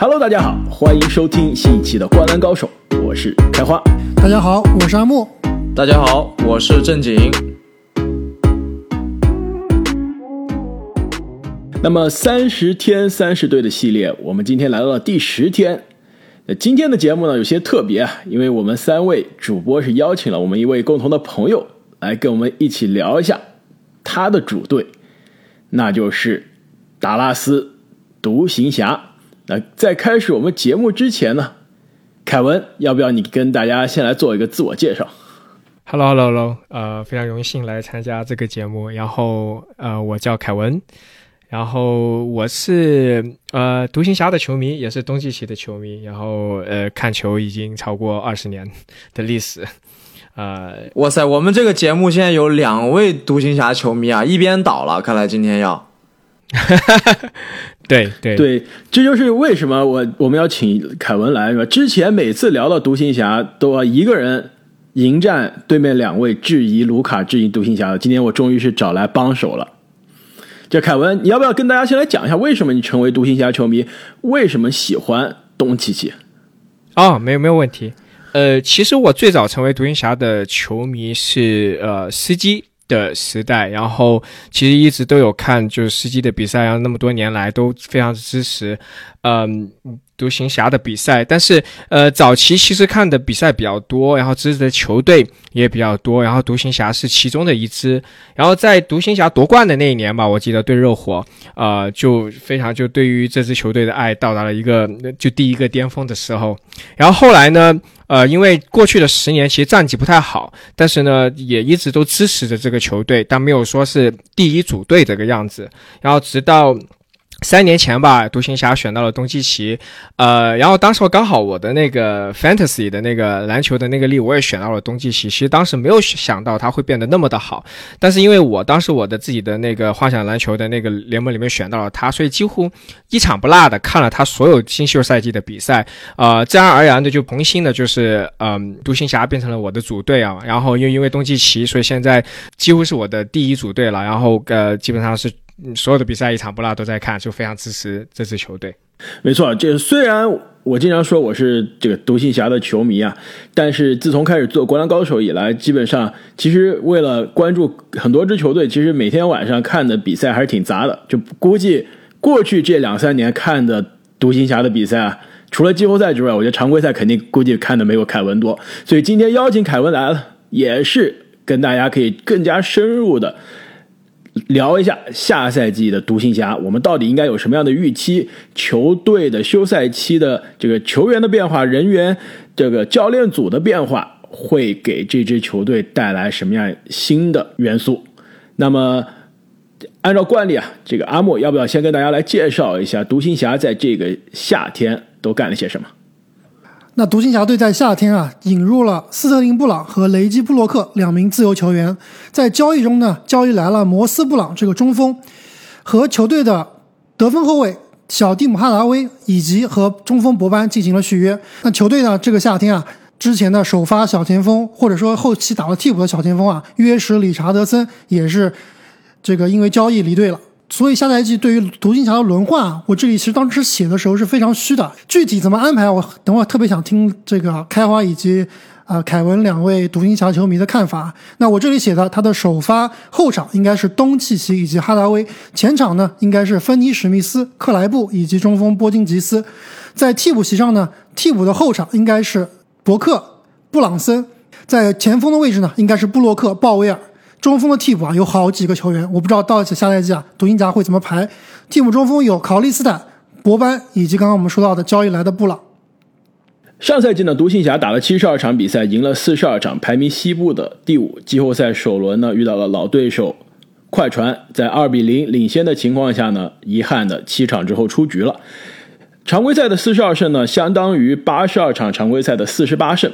Hello，大家好，欢迎收听新一期的《灌篮高手》，我是开花。大家好，我是阿木。大家好，我是正经。那么三十天三十队的系列，我们今天来到了第十天。那今天的节目呢有些特别啊，因为我们三位主播是邀请了我们一位共同的朋友来跟我们一起聊一下他的主队，那就是达拉斯独行侠。那在开始我们节目之前呢，凯文，要不要你跟大家先来做一个自我介绍？Hello，Hello，Hello，呃，非常荣幸来参加这个节目。然后，呃，我叫凯文。然后我是呃独行侠的球迷，也是冬季奇的球迷。然后呃看球已经超过二十年的历史。呃，哇塞，我们这个节目现在有两位独行侠球迷啊，一边倒了。看来今天要，对对对，这就是为什么我我们要请凯文来是吧？之前每次聊到独行侠都要一个人迎战对面两位质疑卢卡、质疑独行侠的，今天我终于是找来帮手了。这凯文，你要不要跟大家先来讲一下，为什么你成为独行侠球迷？为什么喜欢东契奇？哦，没有没有问题。呃，其实我最早成为独行侠的球迷是呃司机的时代，然后其实一直都有看，就是司机的比赛，然后那么多年来都非常支持。嗯。独行侠的比赛，但是呃，早期其实看的比赛比较多，然后支持的球队也比较多，然后独行侠是其中的一支。然后在独行侠夺冠的那一年吧，我记得对热火，呃，就非常就对于这支球队的爱到达了一个就第一个巅峰的时候。然后后来呢，呃，因为过去的十年其实战绩不太好，但是呢，也一直都支持着这个球队，但没有说是第一组队这个样子。然后直到。三年前吧，独行侠选到了东契奇，呃，然后当时刚好我的那个 fantasy 的那个篮球的那个力，我也选到了东契奇。其实当时没有想到他会变得那么的好，但是因为我当时我的自己的那个幻想篮球的那个联盟里面选到了他，所以几乎一场不落的看了他所有新秀赛季的比赛，呃，自然而然的就萌新的就是，嗯，独行侠变成了我的主队啊。然后又因为东契奇，所以现在几乎是我的第一组队了。然后呃，基本上是。所有的比赛一场不落都在看，就非常支持这支球队。没错，这虽然我经常说我是这个独行侠的球迷啊，但是自从开始做《灌篮高手》以来，基本上其实为了关注很多支球队，其实每天晚上看的比赛还是挺杂的。就估计过去这两三年看的独行侠的比赛啊，除了季后赛之外，我觉得常规赛肯定估计看的没有凯文多。所以今天邀请凯文来了，也是跟大家可以更加深入的。聊一下下赛季的独行侠，我们到底应该有什么样的预期？球队的休赛期的这个球员的变化，人员这个教练组的变化，会给这支球队带来什么样新的元素？那么，按照惯例啊，这个阿莫要不要先跟大家来介绍一下独行侠在这个夏天都干了些什么？那独行侠队在夏天啊，引入了斯特林布朗和雷基布洛克两名自由球员，在交易中呢，交易来了摩斯布朗这个中锋，和球队的得分后卫小蒂姆哈达威以及和中锋博班进行了续约。那球队呢，这个夏天啊，之前的首发小前锋或者说后期打了替补的小前锋啊，约什理查德森也是这个因为交易离队了。所以下赛季对于独行侠的轮换，我这里其实当时写的时候是非常虚的。具体怎么安排，我等会特别想听这个开花以及啊凯文两位独行侠球迷的看法。那我这里写的，他的首发后场应该是东契奇以及哈达威，前场呢应该是芬尼史密斯、克莱布以及中锋波金吉斯。在替补席上呢，替补的后场应该是伯克、布朗森，在前锋的位置呢应该是布洛克、鲍威尔。中锋的替补啊，有好几个球员，我不知道到下赛季啊，独行侠会怎么排？替补中锋有考利斯坦、博班以及刚刚我们说到的交易来的布朗。上赛季呢，独行侠打了七十二场比赛，赢了四十二场，排名西部的第五。季后赛首轮呢，遇到了老对手快船，在二比零领先的情况下呢，遗憾的七场之后出局了。常规赛的四十二胜呢，相当于八十二场常规赛的四十八胜。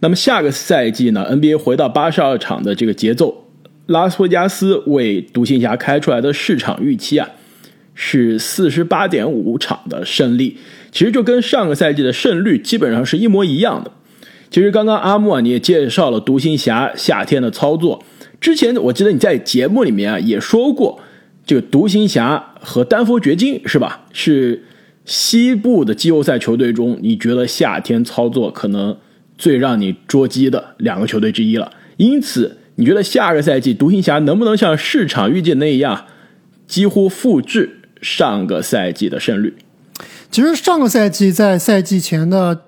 那么下个赛季呢，NBA 回到八十二场的这个节奏。拉斯维加斯为独行侠开出来的市场预期啊，是四十八点五场的胜利，其实就跟上个赛季的胜率基本上是一模一样的。其实刚刚阿木啊，你也介绍了独行侠夏天的操作。之前我记得你在节目里面啊也说过，这个独行侠和丹佛掘金是吧？是西部的季后赛球队中，你觉得夏天操作可能最让你捉鸡的两个球队之一了。因此，你觉得下个赛季独行侠能不能像市场预计那样，几乎复制上个赛季的胜率？其实上个赛季在赛季前的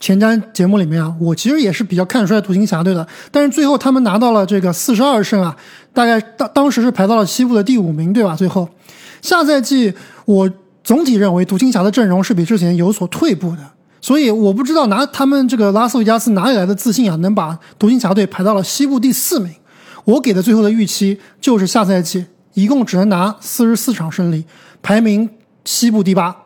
前瞻节目里面啊，我其实也是比较看衰独行侠队的，但是最后他们拿到了这个四十二胜啊，大概当当时是排到了西部的第五名，对吧？最后下赛季我总体认为独行侠的阵容是比之前有所退步的，所以我不知道拿他们这个拉斯维加斯哪里来的自信啊，能把独行侠队排到了西部第四名。我给的最后的预期就是下赛季一共只能拿四十四场胜利，排名西部第八。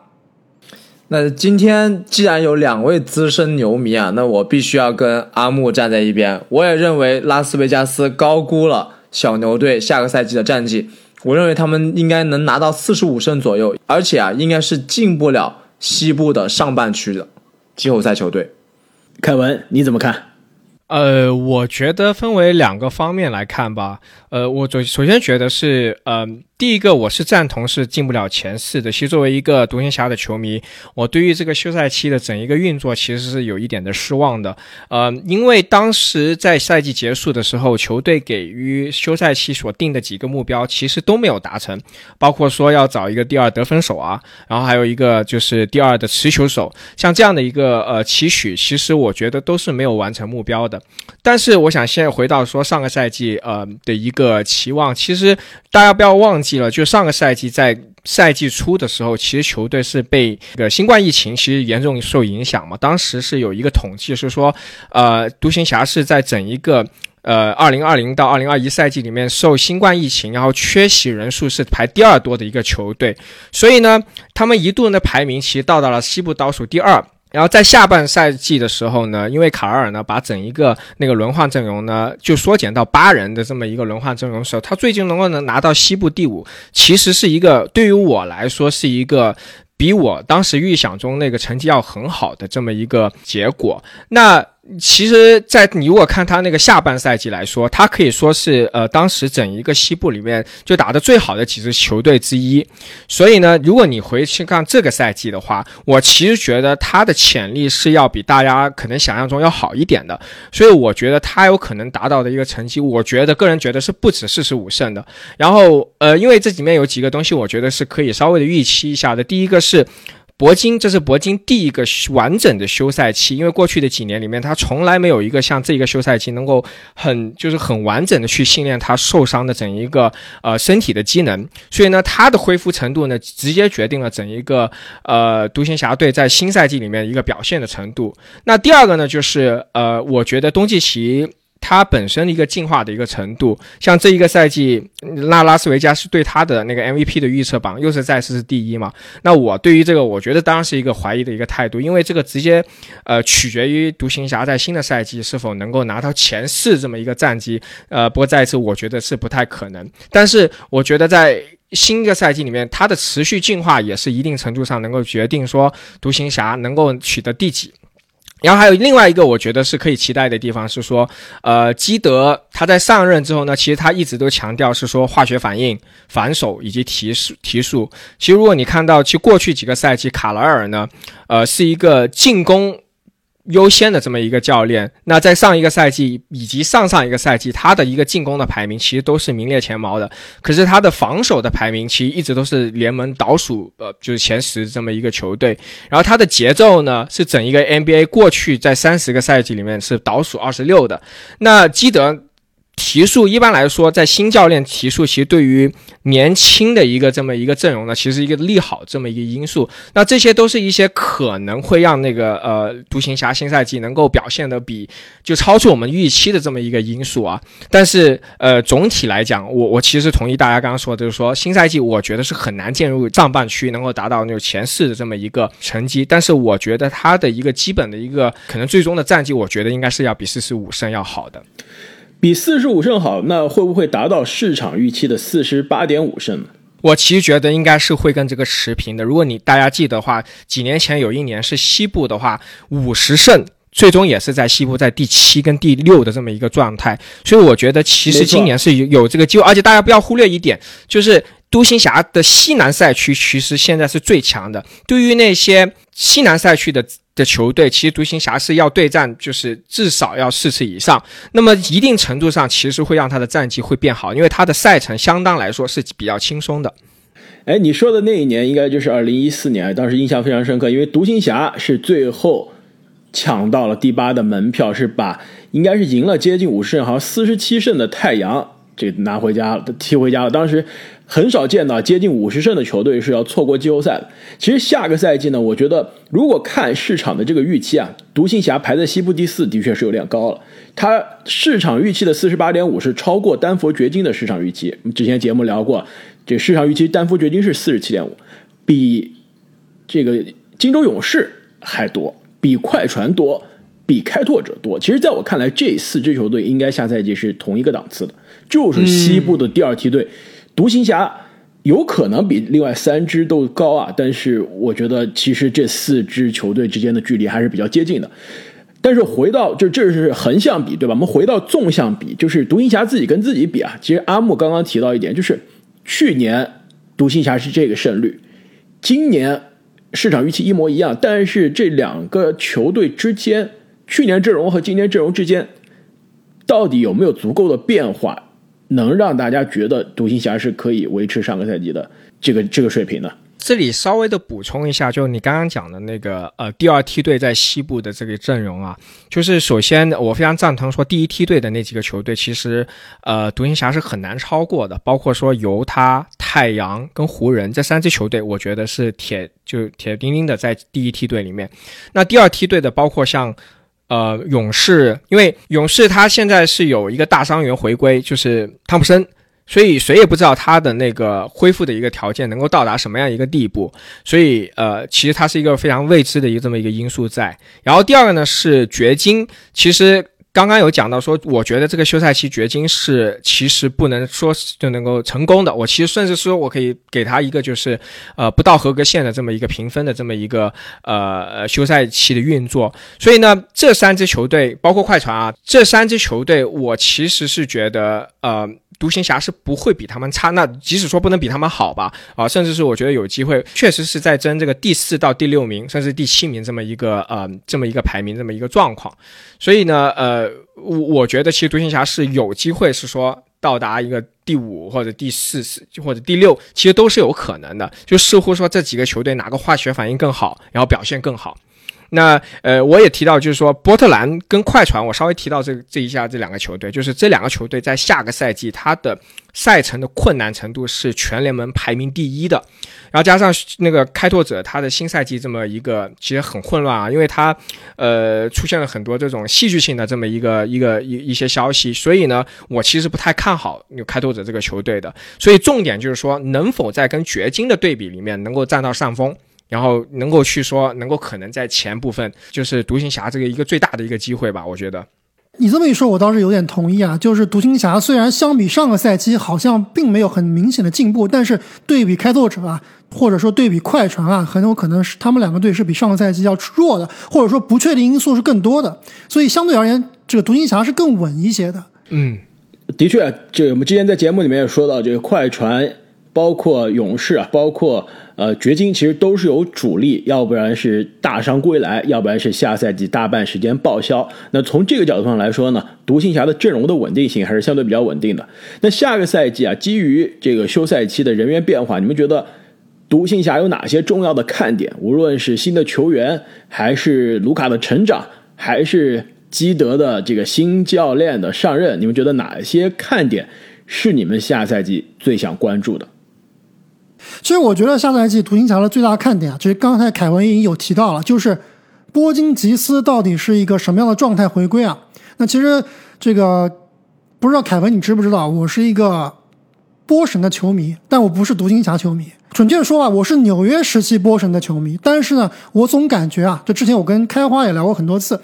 那今天既然有两位资深牛迷啊，那我必须要跟阿木站在一边。我也认为拉斯维加斯高估了小牛队下个赛季的战绩，我认为他们应该能拿到四十五胜左右，而且啊，应该是进不了西部的上半区的季后赛球队。凯文，你怎么看？呃，我觉得分为两个方面来看吧。呃，我首首先觉得是，嗯。第一个，我是赞同是进不了前四的。其实作为一个独行侠的球迷，我对于这个休赛期的整一个运作其实是有一点的失望的。呃，因为当时在赛季结束的时候，球队给予休赛期所定的几个目标其实都没有达成，包括说要找一个第二得分手啊，然后还有一个就是第二的持球手，像这样的一个呃期许，其实我觉得都是没有完成目标的。但是我想现在回到说上个赛季呃的一个期望，其实大家不要忘记。记了，就上个赛季在赛季初的时候，其实球队是被这个新冠疫情其实严重受影响嘛。当时是有一个统计是说，呃，独行侠是在整一个呃二零二零到二零二一赛季里面受新冠疫情，然后缺席人数是排第二多的一个球队。所以呢，他们一度的排名其实到达了西部倒数第二。然后在下半赛季的时候呢，因为卡尔呢把整一个那个轮换阵容呢就缩减到八人的这么一个轮换阵容时候，他最近能够能拿到西部第五，其实是一个对于我来说是一个比我当时预想中那个成绩要很好的这么一个结果。那。其实，在你如果看他那个下半赛季来说，他可以说是呃当时整一个西部里面就打得最好的几支球队之一。所以呢，如果你回去看这个赛季的话，我其实觉得他的潜力是要比大家可能想象中要好一点的。所以我觉得他有可能达到的一个成绩，我觉得个人觉得是不止四十五胜的。然后呃，因为这里面有几个东西，我觉得是可以稍微的预期一下的。第一个是。铂金，这是铂金第一个完整的休赛期，因为过去的几年里面，他从来没有一个像这个休赛期能够很就是很完整的去训练他受伤的整一个呃身体的机能，所以呢，他的恢复程度呢，直接决定了整一个呃独行侠队在新赛季里面一个表现的程度。那第二个呢，就是呃，我觉得东契奇。他本身的一个进化的一个程度，像这一个赛季，那拉斯维加斯对他的那个 MVP 的预测榜又是再次是第一嘛？那我对于这个，我觉得当然是一个怀疑的一个态度，因为这个直接，呃，取决于独行侠在新的赛季是否能够拿到前四这么一个战绩。呃，不过再一次，我觉得是不太可能。但是我觉得在新一个赛季里面，他的持续进化也是一定程度上能够决定说独行侠能够取得第几。然后还有另外一个，我觉得是可以期待的地方是说，呃，基德他在上任之后呢，其实他一直都强调是说化学反应、反手以及提速提速。其实如果你看到，其实过去几个赛季卡莱尔呢，呃，是一个进攻。优先的这么一个教练，那在上一个赛季以及上上一个赛季，他的一个进攻的排名其实都是名列前茅的。可是他的防守的排名其实一直都是联盟倒数，呃，就是前十这么一个球队。然后他的节奏呢，是整一个 NBA 过去在三十个赛季里面是倒数二十六的。那基德。提速一般来说，在新教练提速，其实对于年轻的一个这么一个阵容呢，其实一个利好这么一个因素。那这些都是一些可能会让那个呃独行侠新赛季能够表现的比就超出我们预期的这么一个因素啊。但是呃总体来讲，我我其实同意大家刚刚说的，就是说新赛季我觉得是很难进入上半区能够达到那种前四的这么一个成绩。但是我觉得他的一个基本的一个可能最终的战绩，我觉得应该是要比四十五胜要好的。比四十五胜好，那会不会达到市场预期的四十八点五胜呢？我其实觉得应该是会跟这个持平的。如果你大家记得话，几年前有一年是西部的话，五十胜最终也是在西部在第七跟第六的这么一个状态。所以我觉得其实今年是有有这个机会，而且大家不要忽略一点，就是。独行侠的西南赛区其实现在是最强的。对于那些西南赛区的的球队，其实独行侠是要对战，就是至少要四次以上。那么一定程度上，其实会让他的战绩会变好，因为他的赛程相当来说是比较轻松的。哎，你说的那一年应该就是二零一四年，当时印象非常深刻，因为独行侠是最后抢到了第八的门票，是把应该是赢了接近五十胜，好像四十七胜的太阳这拿回家了踢回家了。当时。很少见到接近五十胜的球队是要错过季后赛的。其实下个赛季呢，我觉得如果看市场的这个预期啊，独行侠排在西部第四的确是有点高了。它市场预期的四十八点五是超过丹佛掘金的市场预期。之前节目聊过，这市场预期丹佛掘金是四十七点五，比这个金州勇士还多，比快船多，比开拓者多。其实，在我看来，这四支球队应该下赛季是同一个档次的，就是西部的第二梯队。独行侠有可能比另外三支都高啊，但是我觉得其实这四支球队之间的距离还是比较接近的。但是回到就这是横向比对吧？我们回到纵向比，就是独行侠自己跟自己比啊。其实阿木刚刚提到一点，就是去年独行侠是这个胜率，今年市场预期一模一样，但是这两个球队之间，去年阵容和今年阵容之间，到底有没有足够的变化？能让大家觉得独行侠是可以维持上个赛季的这个这个水平的。这里稍微的补充一下，就你刚刚讲的那个呃第二梯队在西部的这个阵容啊，就是首先我非常赞同说第一梯队的那几个球队，其实呃独行侠是很难超过的，包括说犹他、太阳跟湖人这三支球队，我觉得是铁就铁钉钉的在第一梯队里面。那第二梯队的包括像。呃，勇士，因为勇士他现在是有一个大伤员回归，就是汤普森，所以谁也不知道他的那个恢复的一个条件能够到达什么样一个地步，所以呃，其实他是一个非常未知的一个这么一个因素在。然后第二个呢是掘金，其实。刚刚有讲到说，我觉得这个休赛期掘金是其实不能说就能够成功的。我其实甚至说我可以给他一个就是呃不到合格线的这么一个评分的这么一个呃休赛期的运作。所以呢，这三支球队包括快船啊，这三支球队我其实是觉得呃。独行侠是不会比他们差，那即使说不能比他们好吧，啊，甚至是我觉得有机会，确实是在争这个第四到第六名，甚至第七名这么一个呃这么一个排名这么一个状况。所以呢，呃，呃我我觉得其实独行侠是有机会是说到达一个第五或者第四次或者第六，其实都是有可能的，就似乎说这几个球队哪个化学反应更好，然后表现更好。那呃，我也提到，就是说波特兰跟快船，我稍微提到这这一下这两个球队，就是这两个球队在下个赛季它的赛程的困难程度是全联盟排名第一的，然后加上那个开拓者，他的新赛季这么一个其实很混乱啊，因为他呃出现了很多这种戏剧性的这么一个一个一一些消息，所以呢，我其实不太看好有开拓者这个球队的，所以重点就是说能否在跟掘金的对比里面能够占到上风。然后能够去说，能够可能在前部分就是独行侠这个一个最大的一个机会吧，我觉得。你这么一说，我倒是有点同意啊。就是独行侠虽然相比上个赛季好像并没有很明显的进步，但是对比开拓者啊，或者说对比快船啊，很有可能是他们两个队是比上个赛季要弱的，或者说不确定因素是更多的。所以相对而言，这个独行侠是更稳一些的。嗯，的确，这我们之前在节目里面也说到，这个快船。包括勇士啊，包括呃掘金，其实都是有主力，要不然是大伤归来，要不然是下赛季大半时间报销。那从这个角度上来说呢，独行侠的阵容的稳定性还是相对比较稳定的。那下个赛季啊，基于这个休赛期的人员变化，你们觉得独行侠有哪些重要的看点？无论是新的球员，还是卢卡的成长，还是基德的这个新教练的上任，你们觉得哪些看点是你们下赛季最想关注的？其实我觉得下赛季独行侠的最大看点啊，其实刚才凯文已经有提到了，就是波金吉斯到底是一个什么样的状态回归啊？那其实这个不知道凯文你知不知道，我是一个波神的球迷，但我不是独行侠球迷。准确说啊，我是纽约时期波神的球迷。但是呢，我总感觉啊，就之前我跟开花也聊过很多次，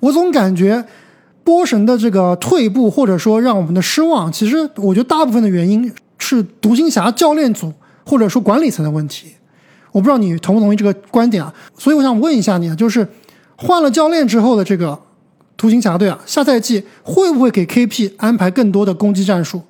我总感觉波神的这个退步或者说让我们的失望，其实我觉得大部分的原因是独行侠教练组。或者说管理层的问题，我不知道你同不同意这个观点啊？所以我想问一下你啊，就是换了教练之后的这个图形侠队啊，下赛季会不会给 KP 安排更多的攻击战术？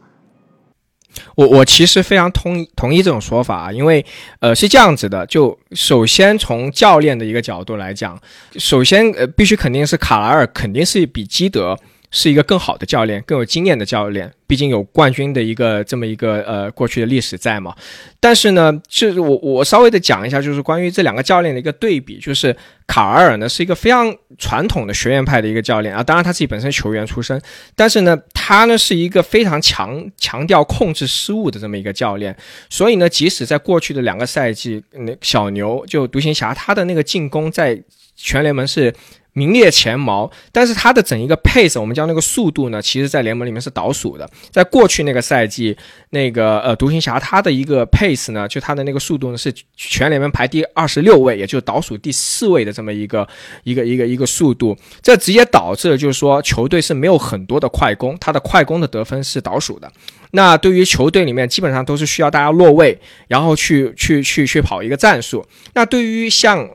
我我其实非常同同意这种说法啊，因为呃是这样子的，就首先从教练的一个角度来讲，首先呃必须肯定是卡莱尔肯定是比基德。是一个更好的教练，更有经验的教练，毕竟有冠军的一个这么一个呃过去的历史在嘛。但是呢，就是我我稍微的讲一下，就是关于这两个教练的一个对比，就是卡尔呢是一个非常传统的学院派的一个教练啊，当然他自己本身球员出身，但是呢他呢是一个非常强强调控制失误的这么一个教练，所以呢即使在过去的两个赛季，那小牛就独行侠他的那个进攻在全联盟是。名列前茅，但是他的整一个 pace，我们叫那个速度呢，其实在联盟里面是倒数的。在过去那个赛季，那个呃独行侠他的一个 pace 呢，就他的那个速度呢是全联盟排第二十六位，也就是倒数第四位的这么一个一个一个一个速度。这直接导致了就是说球队是没有很多的快攻，他的快攻的得分是倒数的。那对于球队里面基本上都是需要大家落位，然后去去去去跑一个战术。那对于像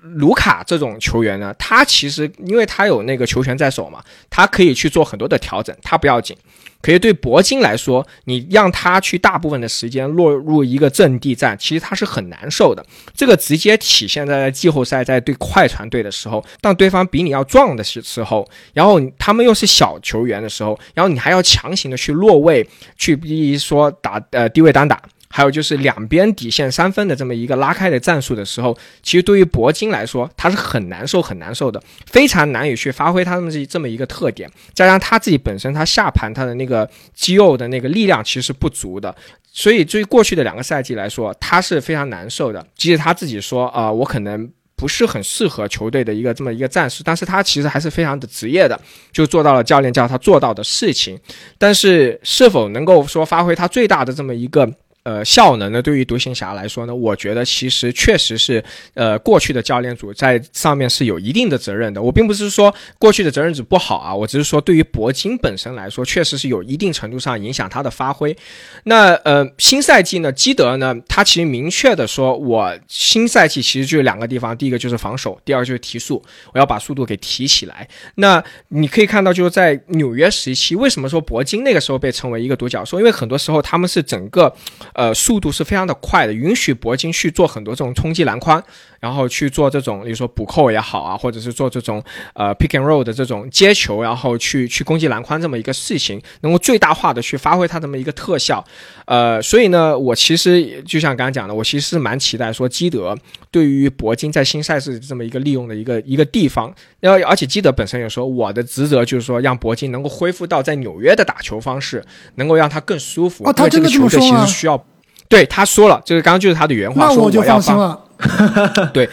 卢卡这种球员呢，他其实因为他有那个球权在手嘛，他可以去做很多的调整，他不要紧。可以对铂金来说，你让他去大部分的时间落入一个阵地战，其实他是很难受的。这个直接体现在季后赛，在对快船队的时候，当对方比你要壮的时时候，然后他们又是小球员的时候，然后你还要强行的去落位，去比如说打呃低位单打。还有就是两边底线三分的这么一个拉开的战术的时候，其实对于铂金来说，他是很难受、很难受的，非常难以去发挥他们这这么一个特点。加上他自己本身他下盘他的那个肌肉的那个力量其实不足的，所以对于过去的两个赛季来说，他是非常难受的。即使他自己说啊，我可能不是很适合球队的一个这么一个战术，但是他其实还是非常的职业的，就做到了教练叫他做到的事情。但是是否能够说发挥他最大的这么一个？呃，效能呢？对于独行侠来说呢，我觉得其实确实是，呃，过去的教练组在上面是有一定的责任的。我并不是说过去的责任组不好啊，我只是说对于铂金本身来说，确实是有一定程度上影响他的发挥。那呃，新赛季呢，基德呢，他其实明确的说，我新赛季其实就两个地方，第一个就是防守，第二个就是提速，我要把速度给提起来。那你可以看到，就是在纽约时期，为什么说铂金那个时候被称为一个独角兽？因为很多时候他们是整个。呃，速度是非常的快的，允许铂金去做很多这种冲击篮筐，然后去做这种，比如说补扣也好啊，或者是做这种呃 pick and roll 的这种接球，然后去去攻击篮筐这么一个事情，能够最大化的去发挥它这么一个特效。呃，所以呢，我其实就像刚刚讲的，我其实是蛮期待说基德对于铂金在新赛事这么一个利用的一个一个地方，然后而且基德本身也说，我的职责就是说让铂金能够恢复到在纽约的打球方式，能够让他更舒服。哦，他这个球队其实需要。对他说了，这个刚刚就是他的原话，说我要放。了。对，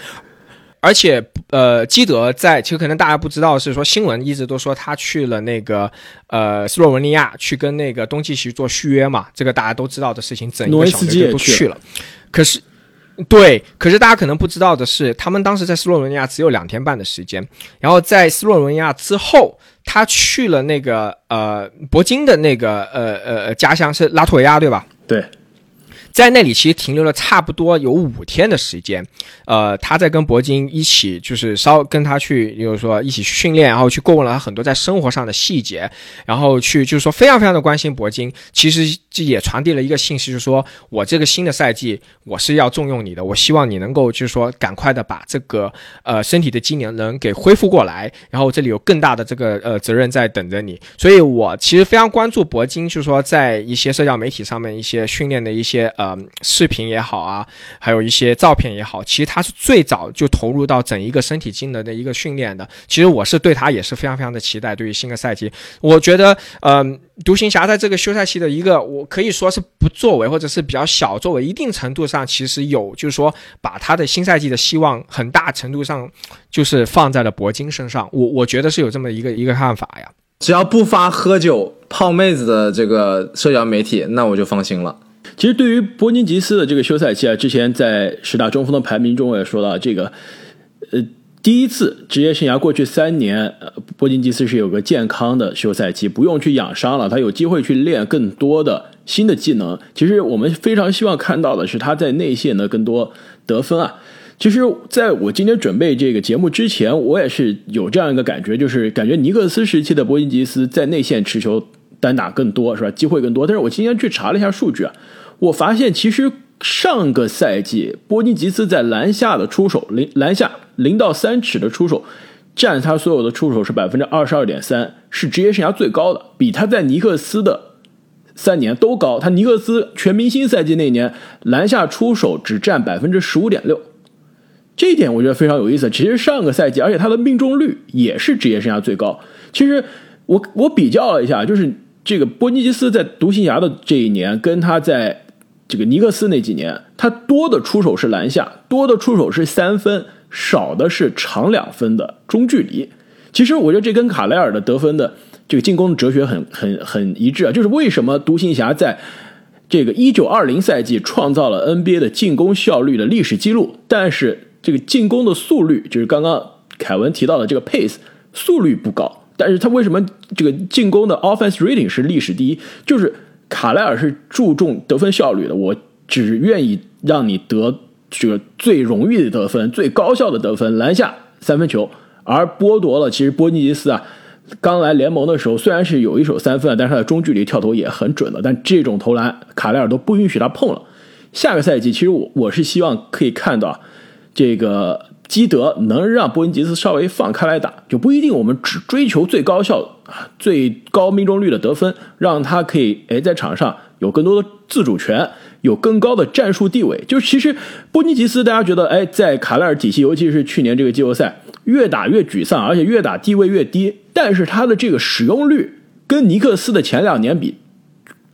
而且呃，基德在其实可能大家不知道是说新闻一直都说他去了那个呃斯洛文尼亚去跟那个东契奇做续约嘛，这个大家都知道的事情，整个小队都去了。可是对，可是大家可能不知道的是，他们当时在斯洛文尼亚只有两天半的时间，然后在斯洛文尼亚之后，他去了那个呃铂金的那个呃呃家乡是拉脱维亚，对吧？对。在那里其实停留了差不多有五天的时间，呃，他在跟铂金一起，就是稍跟他去，就是说一起训练，然后去过问了他很多在生活上的细节，然后去就是说非常非常的关心铂金。其实这也传递了一个信息，就是说我这个新的赛季我是要重用你的，我希望你能够就是说赶快的把这个呃身体的机能能给恢复过来，然后这里有更大的这个呃责任在等着你。所以我其实非常关注铂金，就是说在一些社交媒体上面一些训练的一些呃。视频也好啊，还有一些照片也好，其实他是最早就投入到整一个身体机能的一个训练的。其实我是对他也是非常非常的期待。对于新的赛季，我觉得，嗯，独行侠在这个休赛期的一个，我可以说是不作为，或者是比较小作为，一定程度上其实有，就是说把他的新赛季的希望很大程度上就是放在了铂金身上。我我觉得是有这么一个一个看法呀。只要不发喝酒泡妹子的这个社交媒体，那我就放心了。其实对于波金吉斯的这个休赛期啊，之前在十大中锋的排名中，我也说到这个，呃，第一次职业生涯过去三年，波金吉斯是有个健康的休赛期，不用去养伤了，他有机会去练更多的新的技能。其实我们非常希望看到的是他在内线的更多得分啊。其实在我今天准备这个节目之前，我也是有这样一个感觉，就是感觉尼克斯时期的波金吉斯在内线持球。单打更多，是吧？机会更多。但是我今天去查了一下数据啊，我发现其实上个赛季波金吉斯在篮下的出手，零篮下零到三尺的出手，占他所有的出手是百分之二十二点三，是职业生涯最高的，比他在尼克斯的三年都高。他尼克斯全明星赛季那年篮下出手只占百分之十五点六。这一点我觉得非常有意思。其实上个赛季，而且他的命中率也是职业生涯最高。其实我我比较了一下，就是这个波尼吉斯在独行侠的这一年，跟他在这个尼克斯那几年，他多的出手是篮下，多的出手是三分，少的是长两分的中距离。其实我觉得这跟卡莱尔的得分的这个进攻的哲学很很很一致啊。就是为什么独行侠在这个一九二零赛季创造了 NBA 的进攻效率的历史记录，但是这个进攻的速率，就是刚刚凯文提到的这个 pace 速率不高，但是他为什么这个进攻的 offense rating 是历史第一？就是卡莱尔是注重得分效率的，我只愿意让你得这个最容易的得分、最高效的得分，篮下三分球，而剥夺了其实波尼吉斯啊刚来联盟的时候，虽然是有一手三分，但是他的中距离跳投也很准的，但这种投篮卡莱尔都不允许他碰了。下个赛季，其实我我是希望可以看到。这个基德能让波音吉斯稍微放开来打，就不一定我们只追求最高效、最高命中率的得分，让他可以哎在场上有更多的自主权，有更高的战术地位。就其实波尼吉斯，大家觉得哎，在卡莱尔体系，尤其是去年这个季后赛，越打越沮丧，而且越打地位越低。但是他的这个使用率跟尼克斯的前两年比，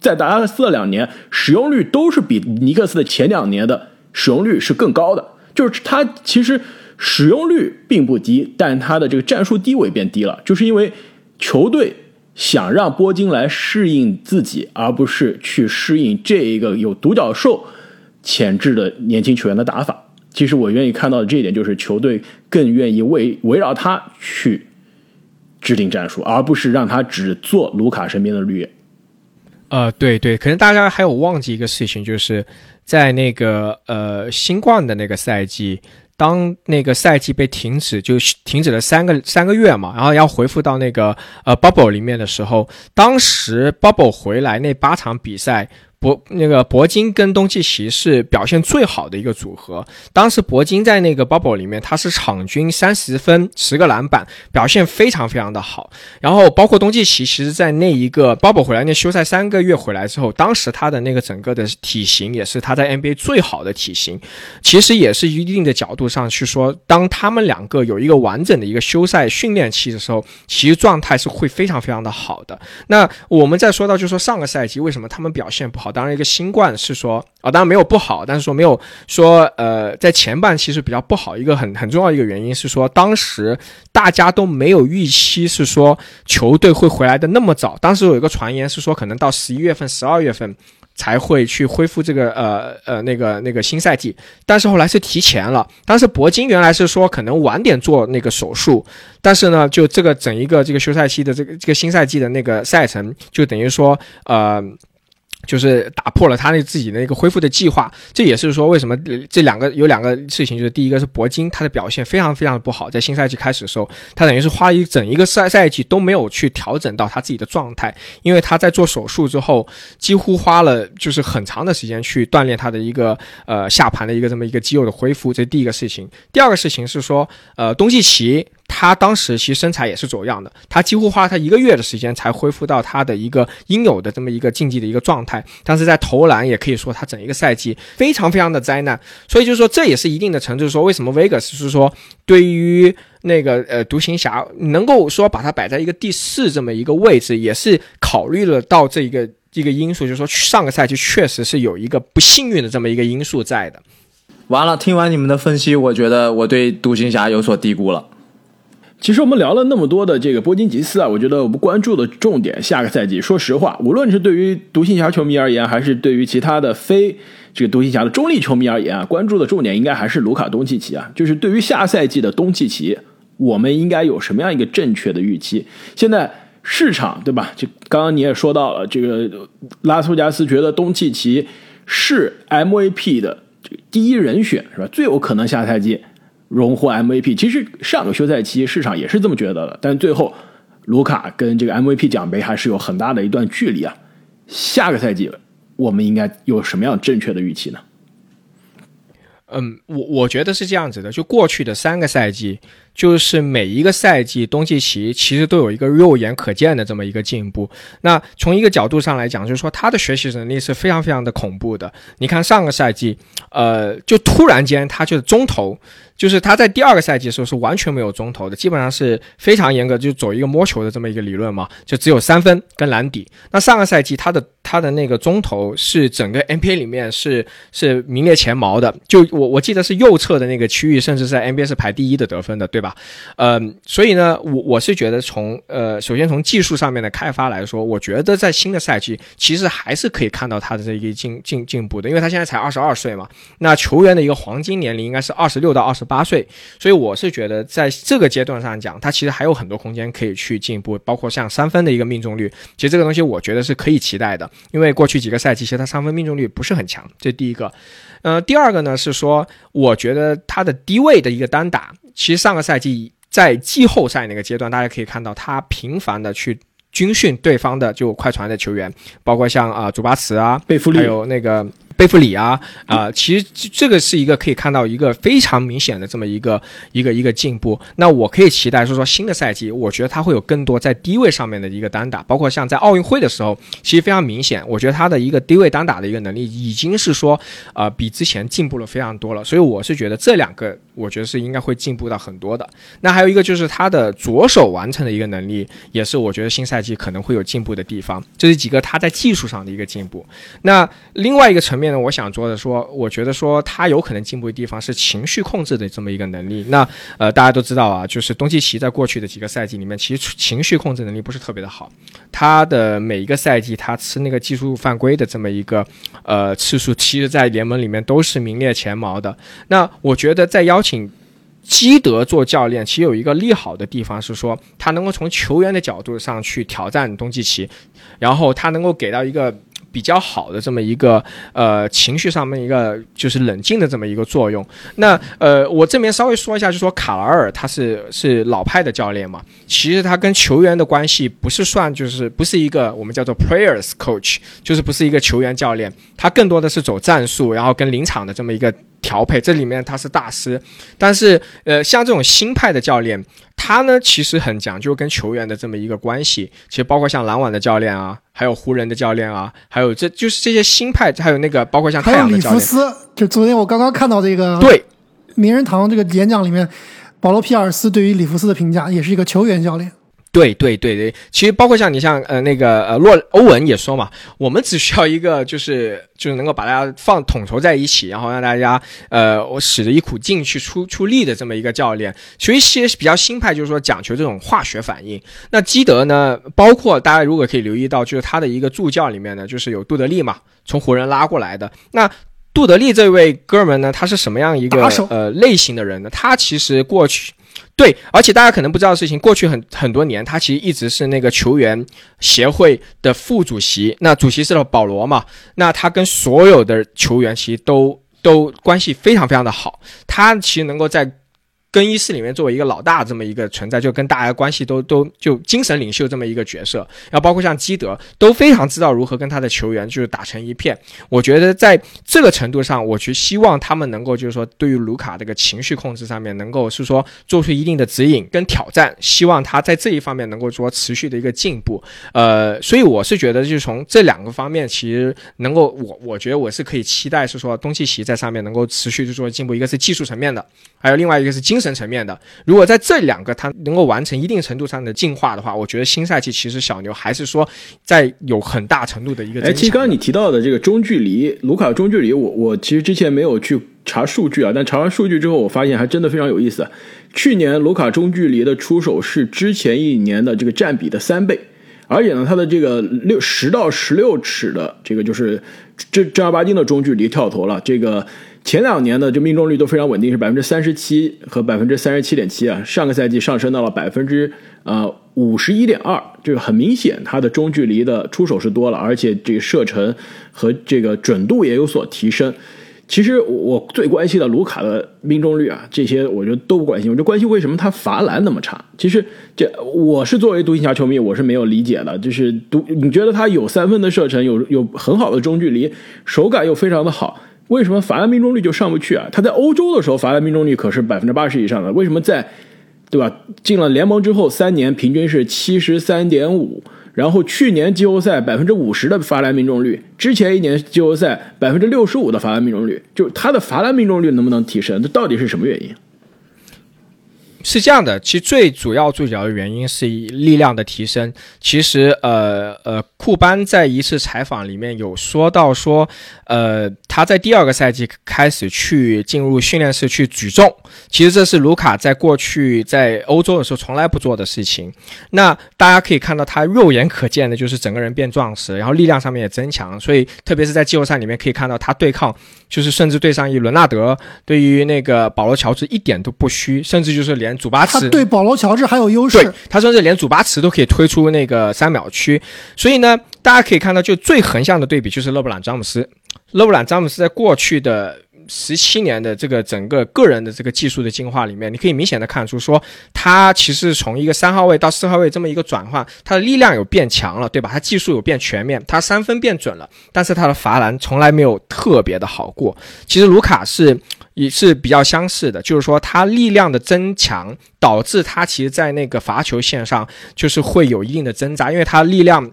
在达拉斯的两年使用率都是比尼克斯的前两年的使用率是更高的。就是他其实使用率并不低，但他的这个战术地位变低了，就是因为球队想让波金来适应自己，而不是去适应这一个有独角兽潜质的年轻球员的打法。其实我愿意看到的这一点，就是球队更愿意围围绕他去制定战术，而不是让他只做卢卡身边的绿叶。呃，对对，可能大家还有忘记一个事情，就是在那个呃新冠的那个赛季，当那个赛季被停止，就停止了三个三个月嘛，然后要回复到那个呃 bubble 里面的时候，当时 bubble 回来那八场比赛。博那个铂金跟东契奇是表现最好的一个组合。当时铂金在那个 bubble 里面，他是场均三十分、十个篮板，表现非常非常的好。然后包括东契奇，其实在那一个 bubble 回来那休赛三个月回来之后，当时他的那个整个的体型也是他在 NBA 最好的体型。其实也是一定的角度上去说，当他们两个有一个完整的一个休赛训练期的时候，其实状态是会非常非常的好的。那我们再说到，就说上个赛季为什么他们表现不好？当然，一个新冠是说啊，当然没有不好，但是说没有说呃，在前半期是比较不好。一个很很重要一个原因是说，当时大家都没有预期是说球队会回来的那么早。当时有一个传言是说，可能到十一月份、十二月份才会去恢复这个呃呃那个那个新赛季，但是后来是提前了。当时铂金原来是说可能晚点做那个手术，但是呢，就这个整一个这个休赛期的这个这个新赛季的那个赛程，就等于说呃。就是打破了他那自己的那个恢复的计划，这也是说为什么这两个有两个事情，就是第一个是铂金他的表现非常非常的不好，在新赛季开始的时候，他等于是花一整一个赛赛季都没有去调整到他自己的状态，因为他在做手术之后，几乎花了就是很长的时间去锻炼他的一个呃下盘的一个这么一个肌肉的恢复，这是第一个事情。第二个事情是说，呃，东契奇。他当时其实身材也是走样的，他几乎花了他一个月的时间才恢复到他的一个应有的这么一个竞技的一个状态。但是在投篮也可以说他整一个赛季非常非常的灾难。所以就是说这也是一定的程度，说为什么 Vegas 是说对于那个呃独行侠能够说把它摆在一个第四这么一个位置，也是考虑了到这一个一个因素，就是说上个赛季确实是有一个不幸运的这么一个因素在的。完了，听完你们的分析，我觉得我对独行侠有所低估了。其实我们聊了那么多的这个波金吉斯啊，我觉得我们关注的重点，下个赛季，说实话，无论是对于独行侠球迷而言，还是对于其他的非这个独行侠的中立球迷而言啊，关注的重点应该还是卢卡东契奇啊。就是对于下赛季的东契奇，我们应该有什么样一个正确的预期？现在市场对吧？就刚刚你也说到了，这个拉斯维加斯觉得东契奇是 MVP 的这个第一人选是吧？最有可能下赛季。荣获 MVP，其实上个休赛期市场也是这么觉得的，但最后卢卡跟这个 MVP 奖杯还是有很大的一段距离啊。下个赛季我们应该有什么样正确的预期呢？嗯，我我觉得是这样子的，就过去的三个赛季，就是每一个赛季，东契奇其实都有一个肉眼可见的这么一个进步。那从一个角度上来讲，就是说他的学习能力是非常非常的恐怖的。你看上个赛季，呃，就突然间他就是中投。就是他在第二个赛季的时候是完全没有中投的，基本上是非常严格，就走一个摸球的这么一个理论嘛，就只有三分跟篮底。那上个赛季他的他的那个中投是整个 NBA 里面是是名列前茅的，就我我记得是右侧的那个区域，甚至在 NBA 是排第一的得分的，对对吧？嗯，所以呢，我我是觉得从呃，首先从技术上面的开发来说，我觉得在新的赛季其实还是可以看到他的这一个进进进步的，因为他现在才二十二岁嘛，那球员的一个黄金年龄应该是二十六到二十。八岁，所以我是觉得在这个阶段上讲，他其实还有很多空间可以去进步，包括像三分的一个命中率，其实这个东西我觉得是可以期待的，因为过去几个赛季其实他三分命中率不是很强，这第一个。呃，第二个呢是说，我觉得他的低位的一个单打，其实上个赛季在季后赛那个阶段，大家可以看到他频繁的去军训对方的就快船的球员，包括像啊祖巴茨啊，贝弗利，还有那个。贝弗里啊啊，其实这个是一个可以看到一个非常明显的这么一个一个一个进步。那我可以期待说说新的赛季，我觉得他会有更多在低位上面的一个单打，包括像在奥运会的时候，其实非常明显，我觉得他的一个低位单打的一个能力已经是说啊比之前进步了非常多了。所以我是觉得这两个，我觉得是应该会进步到很多的。那还有一个就是他的左手完成的一个能力，也是我觉得新赛季可能会有进步的地方。这是几个他在技术上的一个进步。那另外一个层面。那我想说的说，我觉得说他有可能进步的地方是情绪控制的这么一个能力。那呃，大家都知道啊，就是东契奇在过去的几个赛季里面，其实情绪控制能力不是特别的好。他的每一个赛季，他吃那个技术犯规的这么一个呃次数，其实在联盟里面都是名列前茅的。那我觉得在邀请基德做教练，其实有一个利好的地方是说，他能够从球员的角度上去挑战东契奇，然后他能够给到一个。比较好的这么一个呃情绪上面一个就是冷静的这么一个作用。那呃我这边稍微说一下，就说卡莱尔他是是老派的教练嘛，其实他跟球员的关系不是算就是不是一个我们叫做 players coach，就是不是一个球员教练，他更多的是走战术，然后跟临场的这么一个调配，这里面他是大师。但是呃像这种新派的教练。他呢，其实很讲究跟球员的这么一个关系，其实包括像篮网的教练啊，还有湖人的教练啊，还有这就是这些新派，还有那个包括像太阳的教练。还有里弗斯，就昨天我刚刚看到这个对名人堂这个演讲里面，保罗皮尔斯对于里弗斯的评价，也是一个球员教练。对对对对，其实包括像你像呃那个呃洛欧文也说嘛，我们只需要一个就是就是能够把大家放统筹在一起，然后让大家呃我使着一股劲去出出力的这么一个教练。所以些比较新派就是说讲求这种化学反应。那基德呢，包括大家如果可以留意到，就是他的一个助教里面呢，就是有杜德利嘛，从湖人拉过来的。那杜德利这位哥们呢，他是什么样一个呃类型的人呢？他其实过去。对，而且大家可能不知道的事情，过去很很多年，他其实一直是那个球员协会的副主席。那主席是保罗嘛？那他跟所有的球员其实都都关系非常非常的好。他其实能够在。更衣室里面作为一个老大这么一个存在，就跟大家关系都都就精神领袖这么一个角色，然后包括像基德都非常知道如何跟他的球员就是打成一片。我觉得在这个程度上，我去希望他们能够就是说对于卢卡这个情绪控制上面能够是说做出一定的指引跟挑战，希望他在这一方面能够说持续的一个进步。呃，所以我是觉得就从这两个方面，其实能够我我觉得我是可以期待是说东契奇在上面能够持续去做进步，一个是技术层面的，还有另外一个是精。神层面的，如果在这两个他能够完成一定程度上的进化的话，我觉得新赛季其实小牛还是说在有很大程度的一个。哎，其实刚刚你提到的这个中距离，卢卡中距离，我我其实之前没有去查数据啊，但查完数据之后，我发现还真的非常有意思。去年卢卡中距离的出手是之前一年的这个占比的三倍，而且呢，他的这个六十到十六尺的这个就是正正儿八经的中距离跳投了，这个。前两年的这命中率都非常稳定，是百分之三十七和百分之三十七点七啊。上个赛季上升到了百分之呃五十一点二，这个很明显，它的中距离的出手是多了，而且这个射程和这个准度也有所提升。其实我最关心的卢卡的命中率啊，这些我觉得都不关心，我就关心为什么他罚篮那么差。其实这我是作为独行侠球迷，我是没有理解的。就是独你觉得他有三分的射程，有有很好的中距离，手感又非常的好，为什么罚篮命中率就上不去啊？他在欧洲的时候罚篮命中率可是百分之八十以上的，为什么在对吧进了联盟之后三年平均是七十三点五？然后去年季后赛百分之五十的罚篮命中率，之前一年季后赛百分之六十五的罚篮命中率，就他的罚篮命中率能不能提升？这到底是什么原因？是这样的，其实最主要、最主要的原因是力量的提升。其实，呃呃，库班在一次采访里面有说到说，呃，他在第二个赛季开始去进入训练室去举重。其实这是卢卡在过去在欧洲的时候从来不做的事情。那大家可以看到，他肉眼可见的就是整个人变壮实，然后力量上面也增强。所以，特别是在季后赛里面可以看到他对抗，就是甚至对上一伦纳德，对于那个保罗乔治一点都不虚，甚至就是连。祖巴茨对保罗乔治还有优势，他甚至连祖巴茨都可以推出那个三秒区，所以呢，大家可以看到，就最横向的对比就是勒布朗詹姆斯，勒布朗詹姆斯在过去的十七年的这个整个个人的这个技术的进化里面，你可以明显的看出，说他其实从一个三号位到四号位这么一个转换，他的力量有变强了，对吧？他技术有变全面，他三分变准了，但是他的罚篮从来没有特别的好过。其实卢卡是。也是比较相似的，就是说他力量的增强导致他其实，在那个罚球线上就是会有一定的挣扎，因为他力量。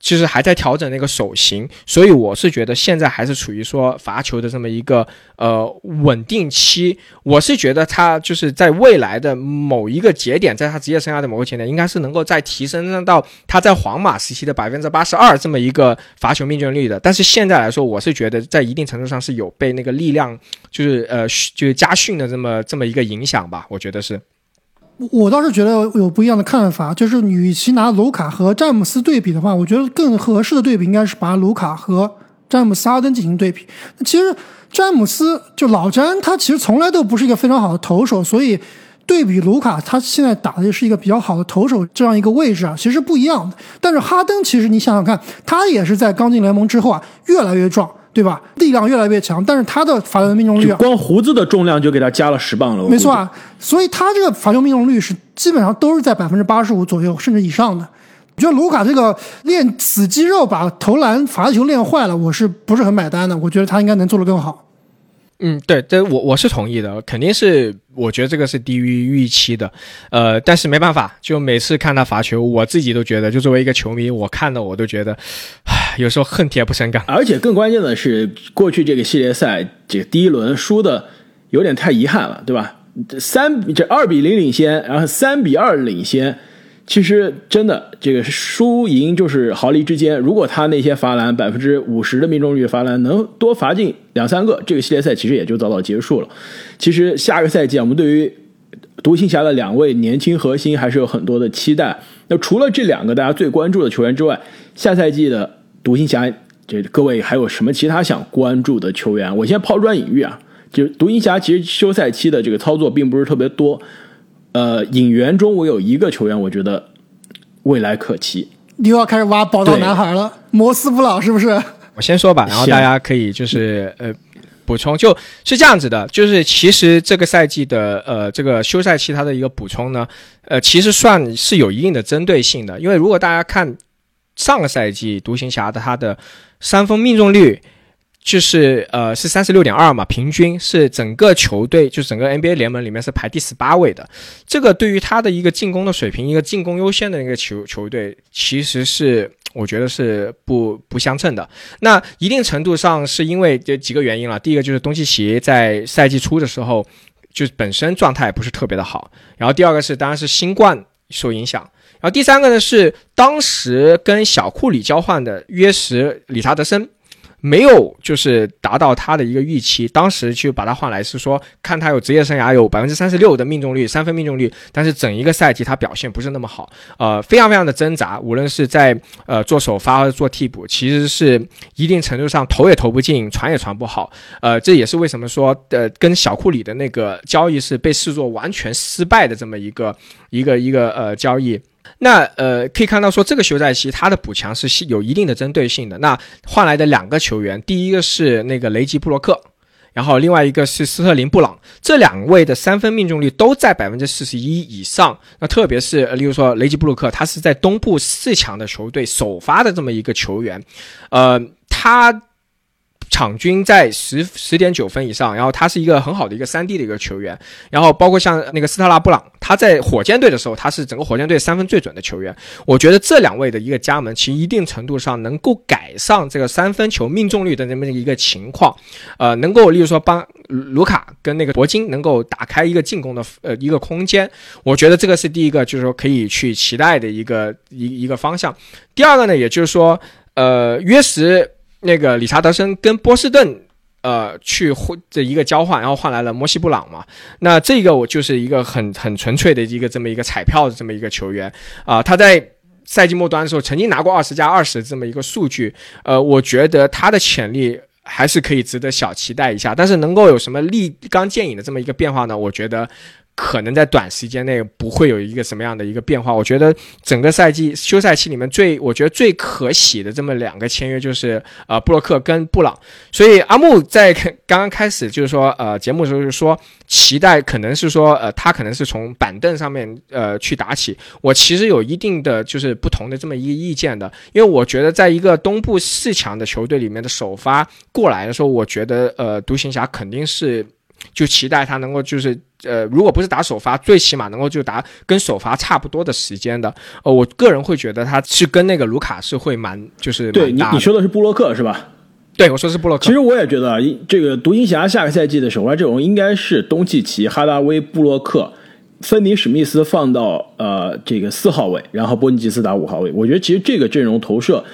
其实还在调整那个手型，所以我是觉得现在还是处于说罚球的这么一个呃稳定期。我是觉得他就是在未来的某一个节点，在他职业生涯的某个节点，应该是能够再提升到他在皇马时期的百分之八十二这么一个罚球命中率的。但是现在来说，我是觉得在一定程度上是有被那个力量就是呃就是加训的这么这么一个影响吧，我觉得是。我倒是觉得有不一样的看法，就是与其拿卢卡和詹姆斯对比的话，我觉得更合适的对比应该是把卢卡和詹姆斯哈登进行对比。其实詹姆斯就老詹，他其实从来都不是一个非常好的投手，所以对比卢卡，他现在打的是一个比较好的投手这样一个位置啊，其实不一样的。但是哈登其实你想想看，他也是在刚进联盟之后啊，越来越壮。对吧？力量越来越强，但是他的罚球命中率，光胡子的重量就给他加了十磅了。没错啊，所以他这个罚球命中率是基本上都是在百分之八十五左右，甚至以上的。我觉得卢卡这个练死肌肉把投篮罚球练坏了，我是不是很买单的？我觉得他应该能做得更好。嗯，对，这我我是同意的，肯定是我觉得这个是低于预期的，呃，但是没办法，就每次看他罚球，我自己都觉得，就作为一个球迷，我看的我都觉得，唉，有时候恨铁不成钢。而且更关键的是，过去这个系列赛这第一轮输的有点太遗憾了，对吧？三这二比零领先，然后三比二领先。其实真的，这个输赢就是毫厘之间。如果他那些罚篮百分之五十的命中率罚篮能多罚进两三个，这个系列赛其实也就早早结束了。其实下个赛季，我们对于独行侠的两位年轻核心还是有很多的期待。那除了这两个大家最关注的球员之外，下赛季的独行侠，这各位还有什么其他想关注的球员？我先抛砖引玉啊，就独行侠其实休赛期的这个操作并不是特别多。呃，引援中我有一个球员，我觉得未来可期。你又要开始挖宝藏男孩了，摩斯布朗是不是？我先说吧，然后大家可以就是呃补充，就是这样子的，就是其实这个赛季的呃这个休赛期它的一个补充呢，呃其实算是有一定的针对性的，因为如果大家看上个赛季独行侠的他的三分命中率。就是呃是三十六点二嘛，平均是整个球队就整个 NBA 联盟里面是排第十八位的。这个对于他的一个进攻的水平，一个进攻优先的一个球球队，其实是我觉得是不不相称的。那一定程度上是因为这几个原因了。第一个就是东契奇在赛季初的时候就本身状态不是特别的好，然后第二个是当然是新冠受影响，然后第三个呢是当时跟小库里交换的约什理查德森。没有，就是达到他的一个预期。当时去把他换来是说，看他有职业生涯有百分之三十六的命中率，三分命中率，但是整一个赛季他表现不是那么好，呃，非常非常的挣扎。无论是在呃做首发做替补，其实是一定程度上投也投不进，传也传不好。呃，这也是为什么说，呃，跟小库里的那个交易是被视作完全失败的这么一个一个一个呃交易。那呃，可以看到说这个休赛期他的补强是有一定的针对性的。那换来的两个球员，第一个是那个雷吉布洛克。然后另外一个是斯特林布朗，这两位的三分命中率都在百分之四十一以上。那特别是例如说雷吉布鲁克，他是在东部四强的球队首发的这么一个球员，呃，他。场均在十十点九分以上，然后他是一个很好的一个三 D 的一个球员，然后包括像那个斯特拉布朗，他在火箭队的时候，他是整个火箭队三分最准的球员。我觉得这两位的一个加盟，其实一定程度上能够改善这个三分球命中率的这么一个情况，呃，能够例如说帮卢卡跟那个铂金能够打开一个进攻的呃一个空间。我觉得这个是第一个，就是说可以去期待的一个一一个方向。第二个呢，也就是说，呃，约什。那个理查德森跟波士顿，呃，去换这一个交换，然后换来了摩西布朗嘛。那这个我就是一个很很纯粹的一个这么一个彩票的这么一个球员啊。他在赛季末端的时候曾经拿过二十加二十这么一个数据，呃，我觉得他的潜力还是可以值得小期待一下。但是能够有什么立竿见影的这么一个变化呢？我觉得。可能在短时间内不会有一个什么样的一个变化。我觉得整个赛季休赛期里面最我觉得最可喜的这么两个签约就是呃布洛克跟布朗。所以阿木在刚刚开始就是说呃节目的时候就说期待可能是说呃他可能是从板凳上面呃去打起。我其实有一定的就是不同的这么一个意见的，因为我觉得在一个东部四强的球队里面的首发过来的时候，我觉得呃独行侠肯定是。就期待他能够就是呃，如果不是打首发，最起码能够就打跟首发差不多的时间的。呃，我个人会觉得他是跟那个卢卡是会蛮就是对你你说的是布洛克是吧？对，我说是布洛克。其实我也觉得这个独行侠下个赛季的首发阵容应该是东契奇、哈达威、布洛克、芬尼史密斯放到呃这个四号位，然后波尼吉斯打五号位。我觉得其实这个阵容投射。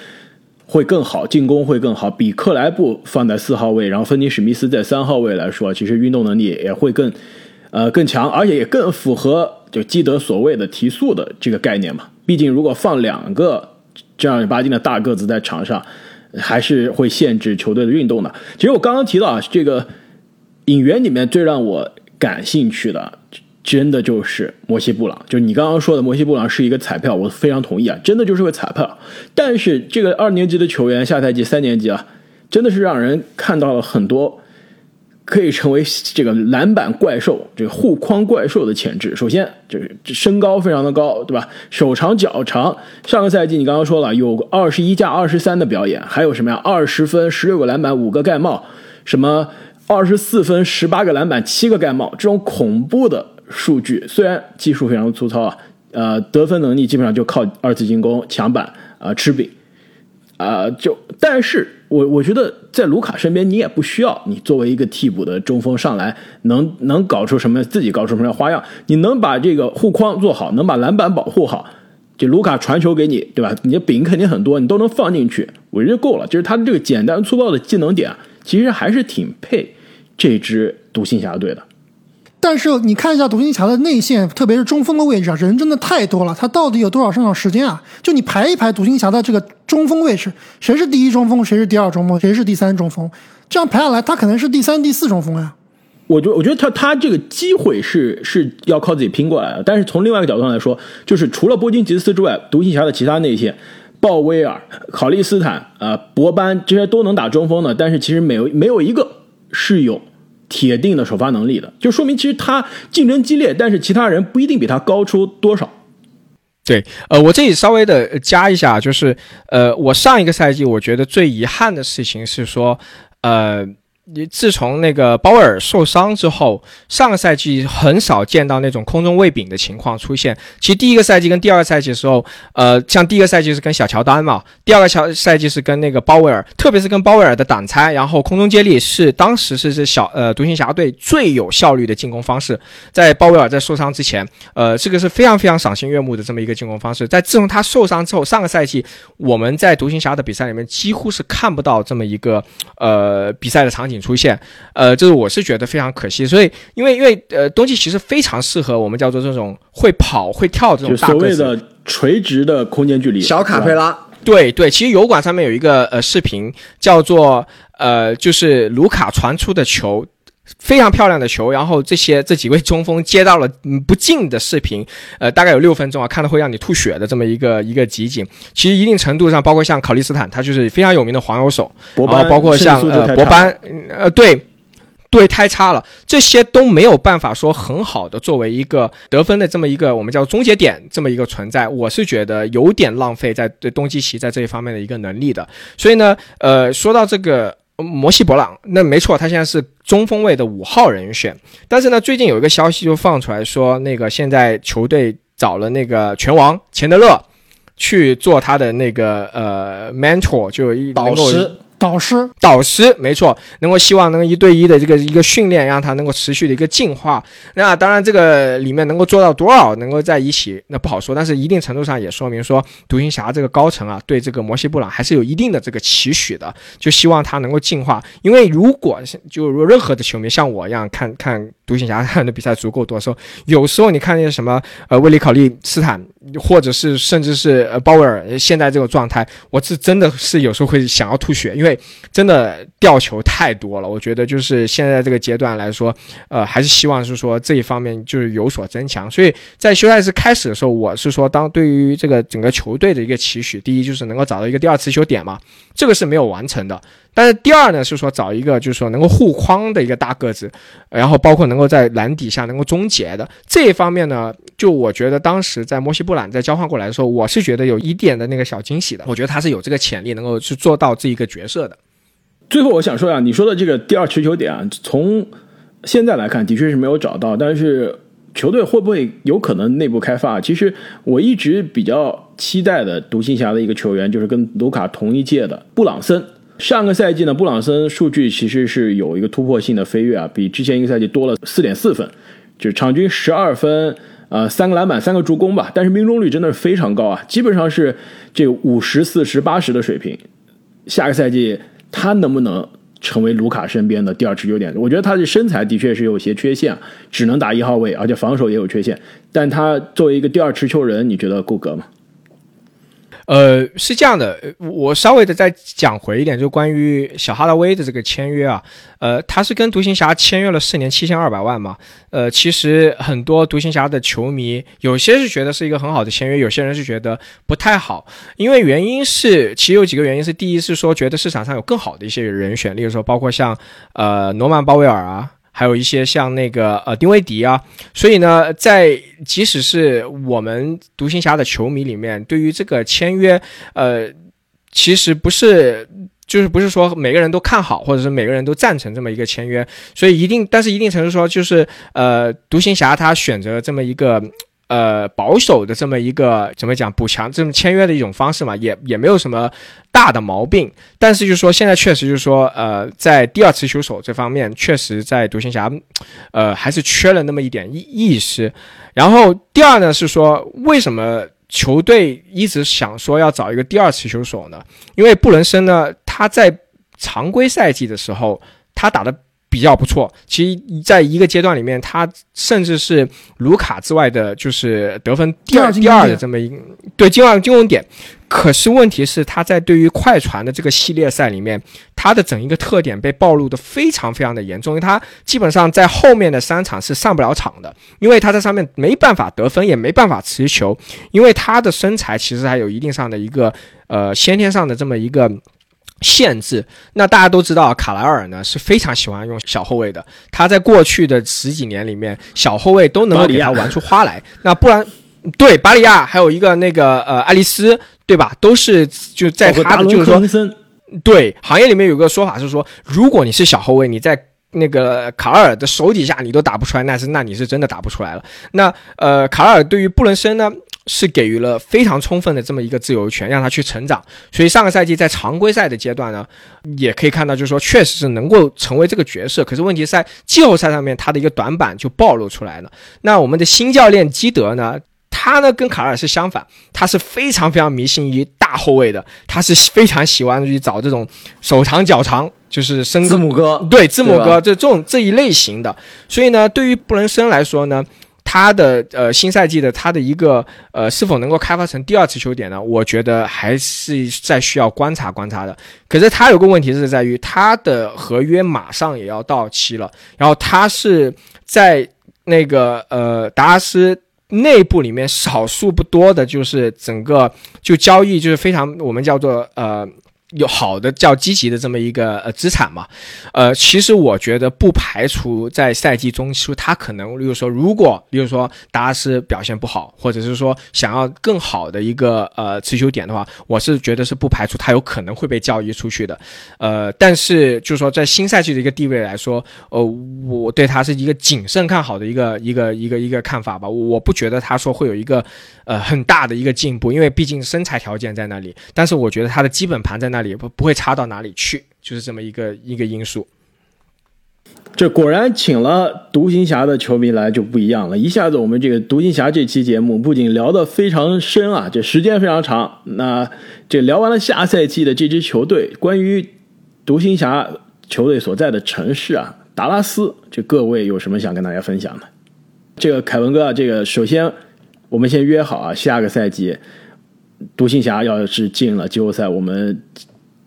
会更好，进攻会更好，比克莱布放在四号位，然后芬尼史密斯在三号位来说，其实运动能力也会更，呃更强，而且也更符合就基德所谓的提速的这个概念嘛。毕竟如果放两个正儿八经的大个子在场上，还是会限制球队的运动的。其实我刚刚提到啊，这个引援里面最让我感兴趣的。真的就是摩西布朗，就是你刚刚说的摩西布朗是一个彩票，我非常同意啊，真的就是个彩票。但是这个二年级的球员，下赛季三年级啊，真的是让人看到了很多可以成为这个篮板怪兽、这个护框怪兽的潜质。首先就是身高非常的高，对吧？手长脚长。上个赛季你刚刚说了有二十一加二十三的表演，还有什么呀？二十分、十六个篮板、五个盖帽，什么二十四分、十八个篮板、七个盖帽，这种恐怖的。数据虽然技术非常粗糙啊，呃，得分能力基本上就靠二次进攻、抢板啊、吃饼啊，就但是我我觉得在卢卡身边，你也不需要你作为一个替补的中锋上来能能搞出什么自己搞出什么花样，你能把这个护框做好，能把篮板保护好，就卢卡传球给你，对吧？你的饼肯定很多，你都能放进去，我觉得够了。就是他的这个简单粗暴的技能点，其实还是挺配这支独行侠队的。但是你看一下独行侠的内线，特别是中锋的位置啊，人真的太多了。他到底有多少上场时间啊？就你排一排独行侠的这个中锋位置，谁是第一中锋，谁是第二中锋，谁是第三中锋？这样排下来，他可能是第三、第四中锋呀。我觉我觉得他他这个机会是是要靠自己拼过来的。但是从另外一个角度上来说，就是除了波金吉斯之外，独行侠的其他内线，鲍威尔、考利斯坦、呃博班这些都能打中锋的，但是其实没有没有一个是有。铁定的首发能力的，就说明其实他竞争激烈，但是其他人不一定比他高出多少。对，呃，我这里稍微的加一下，就是呃，我上一个赛季我觉得最遗憾的事情是说，呃。你自从那个鲍威尔受伤之后，上个赛季很少见到那种空中喂饼的情况出现。其实第一个赛季跟第二个赛季的时候，呃，像第一个赛季是跟小乔丹嘛，第二个乔赛季是跟那个鲍威尔，特别是跟鲍威尔的挡拆，然后空中接力是当时是是小呃独行侠队最有效率的进攻方式。在鲍威尔在受伤之前，呃，这个是非常非常赏心悦目的这么一个进攻方式。在自从他受伤之后，上个赛季我们在独行侠的比赛里面几乎是看不到这么一个呃比赛的场景。出现，呃，就是我是觉得非常可惜，所以因为因为呃，冬季其实非常适合我们叫做这种会跑会跳这种所谓的垂直的空间距离，小卡佩拉，对对，其实油管上面有一个呃视频叫做呃，就是卢卡传出的球。非常漂亮的球，然后这些这几位中锋接到了 不进的视频，呃，大概有六分钟啊，看的会让你吐血的这么一个一个集锦。其实一定程度上，包括像考利斯坦，他就是非常有名的黄油手，然后包括像呃博班，呃对。对，太差了，这些都没有办法说很好的作为一个得分的这么一个我们叫终结点这么一个存在，我是觉得有点浪费在对东契奇在这一方面的一个能力的。所以呢，呃，说到这个摩西博朗，那没错，他现在是中锋位的五号人选，但是呢，最近有一个消息就放出来说，那个现在球队找了那个拳王钱德勒去做他的那个呃 mentor，就一导师。导师，导师，没错，能够希望能够一对一的这个一个训练，让他能够持续的一个进化。那当然，这个里面能够做到多少，能够在一起，那不好说。但是一定程度上也说明说，独行侠这个高层啊，对这个摩西布朗还是有一定的这个期许的，就希望他能够进化。因为如果就如任何的球迷像我一样看看独行侠看的比赛足够多的时候，有时候你看那什么呃威利考利斯坦，或者是甚至是呃鲍威尔现在这个状态，我是真的是有时候会想要吐血，因为。真的掉球太多了，我觉得就是现在这个阶段来说，呃，还是希望是说这一方面就是有所增强。所以在休赛期开始的时候，我是说，当对于这个整个球队的一个期许，第一就是能够找到一个第二次球点嘛，这个是没有完成的。但是第二呢，是说找一个就是说能够护框的一个大个子，然后包括能能够在篮底下能够终结的这一方面呢，就我觉得当时在摩西布朗在交换过来的时候，我是觉得有一点的那个小惊喜的。我觉得他是有这个潜力能够去做到这一个角色的。最后我想说呀，你说的这个第二持球点啊，从现在来看的确是没有找到，但是球队会不会有可能内部开发？其实我一直比较期待的独行侠的一个球员，就是跟卢卡同一届的布朗森。上个赛季呢，布朗森数据其实是有一个突破性的飞跃啊，比之前一个赛季多了四点四分，就是场均十二分，呃，三个篮板，三个助攻吧。但是命中率真的是非常高啊，基本上是这五十四十八十的水平。下个赛季他能不能成为卢卡身边的第二持球点？我觉得他的身材的确是有些缺陷，只能打一号位，而且防守也有缺陷。但他作为一个第二持球人，你觉得够格吗？呃，是这样的，我稍微的再讲回一点，就关于小哈达威的这个签约啊，呃，他是跟独行侠签约了四年七千二百万嘛，呃，其实很多独行侠的球迷有些是觉得是一个很好的签约，有些人是觉得不太好，因为原因是其实有几个原因，是第一是说觉得市场上有更好的一些人选，例如说包括像呃诺曼鲍威尔啊。还有一些像那个呃丁威迪啊，所以呢，在即使是我们独行侠的球迷里面，对于这个签约，呃，其实不是就是不是说每个人都看好，或者是每个人都赞成这么一个签约，所以一定，但是一定程度说，就是呃独行侠他选择这么一个。呃，保守的这么一个怎么讲补强这么签约的一种方式嘛，也也没有什么大的毛病。但是就是说，现在确实就是说，呃，在第二次球手这方面，确实在独行侠，呃，还是缺了那么一点意意识。然后第二呢，是说为什么球队一直想说要找一个第二次球手呢？因为布伦森呢，他在常规赛季的时候，他打的。比较不错，其实在一个阶段里面，他甚至是卢卡之外的，就是得分第二第二的这么一对进攻进攻点。可是问题是，他在对于快船的这个系列赛里面，他的整一个特点被暴露的非常非常的严重，因为他基本上在后面的三场是上不了场的，因为他在上面没办法得分，也没办法持球，因为他的身材其实还有一定上的一个呃先天上的这么一个。限制，那大家都知道，卡莱尔呢是非常喜欢用小后卫的。他在过去的十几年里面，小后卫都能够给他玩出花来。那不然，对巴里亚还有一个那个呃爱丽丝，对吧？都是就在他的就是说，对行业里面有个说法是说，如果你是小后卫，你在那个卡尔的手底下你都打不出来，那是那你是真的打不出来了。那呃，卡尔对于布伦森呢？是给予了非常充分的这么一个自由权，让他去成长。所以上个赛季在常规赛的阶段呢，也可以看到，就是说确实是能够成为这个角色。可是问题在季后赛上面，他的一个短板就暴露出来了。那我们的新教练基德呢，他呢跟卡尔是相反，他是非常非常迷信于大后卫的，他是非常喜欢去找这种手长脚长，就是生字母哥，对字母哥这这种这一类型的。所以呢，对于布伦森来说呢。他的呃新赛季的他的一个呃是否能够开发成第二次球点呢？我觉得还是在需要观察观察的。可是他有个问题是在于他的合约马上也要到期了，然后他是在那个呃达拉斯内部里面少数不多的，就是整个就交易就是非常我们叫做呃有好的较积极的这么一个呃资产嘛，呃，其实我觉得不排除在赛季中期他可能，例如说，如果例如说达拉斯表现不好，或者是说想要更好的一个呃持球点的话，我是觉得是不排除他有可能会被交易出去的，呃，但是就是说在新赛季的一个地位来说，呃，我对他是一个谨慎看好的一个一个一个一个看法吧，我不觉得他说会有一个呃很大的一个进步，因为毕竟身材条件在那里，但是我觉得他的基本盘在那那里。不不会差到哪里去，就是这么一个一个因素。这果然请了独行侠的球迷来就不一样了，一下子我们这个独行侠这期节目不仅聊得非常深啊，这时间非常长。那这聊完了下赛季的这支球队，关于独行侠球队所在的城市啊，达拉斯，这各位有什么想跟大家分享的？这个凯文哥啊，这个首先我们先约好啊，下个赛季独行侠要是进了季后赛，我们。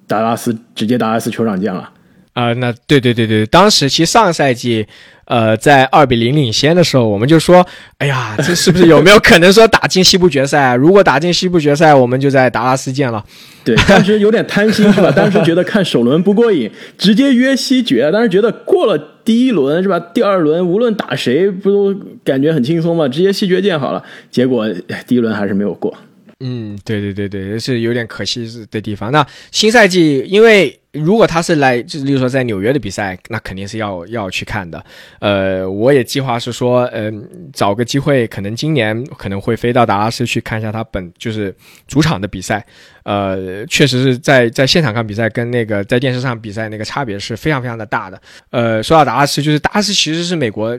达拉斯直接达拉斯酋长见了啊！那对对对对，当时其实上个赛季，呃，在二比零领先的时候，我们就说，哎呀，这是不是 有没有可能说打进西部决赛？如果打进西部决赛，我们就在达拉斯见了。对，当时有点贪心是吧？当时觉得看首轮不过瘾，直接约西决。当时觉得过了第一轮是吧？第二轮无论打谁，不都感觉很轻松吗？直接西决见好了。结果第一轮还是没有过。嗯，对对对对，是有点可惜的地方。那新赛季，因为如果他是来，就是例如说在纽约的比赛，那肯定是要要去看的。呃，我也计划是说，嗯，找个机会，可能今年可能会飞到达拉斯去看一下他本就是主场的比赛。呃，确实是在在现场看比赛，跟那个在电视上比赛那个差别是非常非常的大的。呃，说到达拉斯，就是达拉斯其实是美国。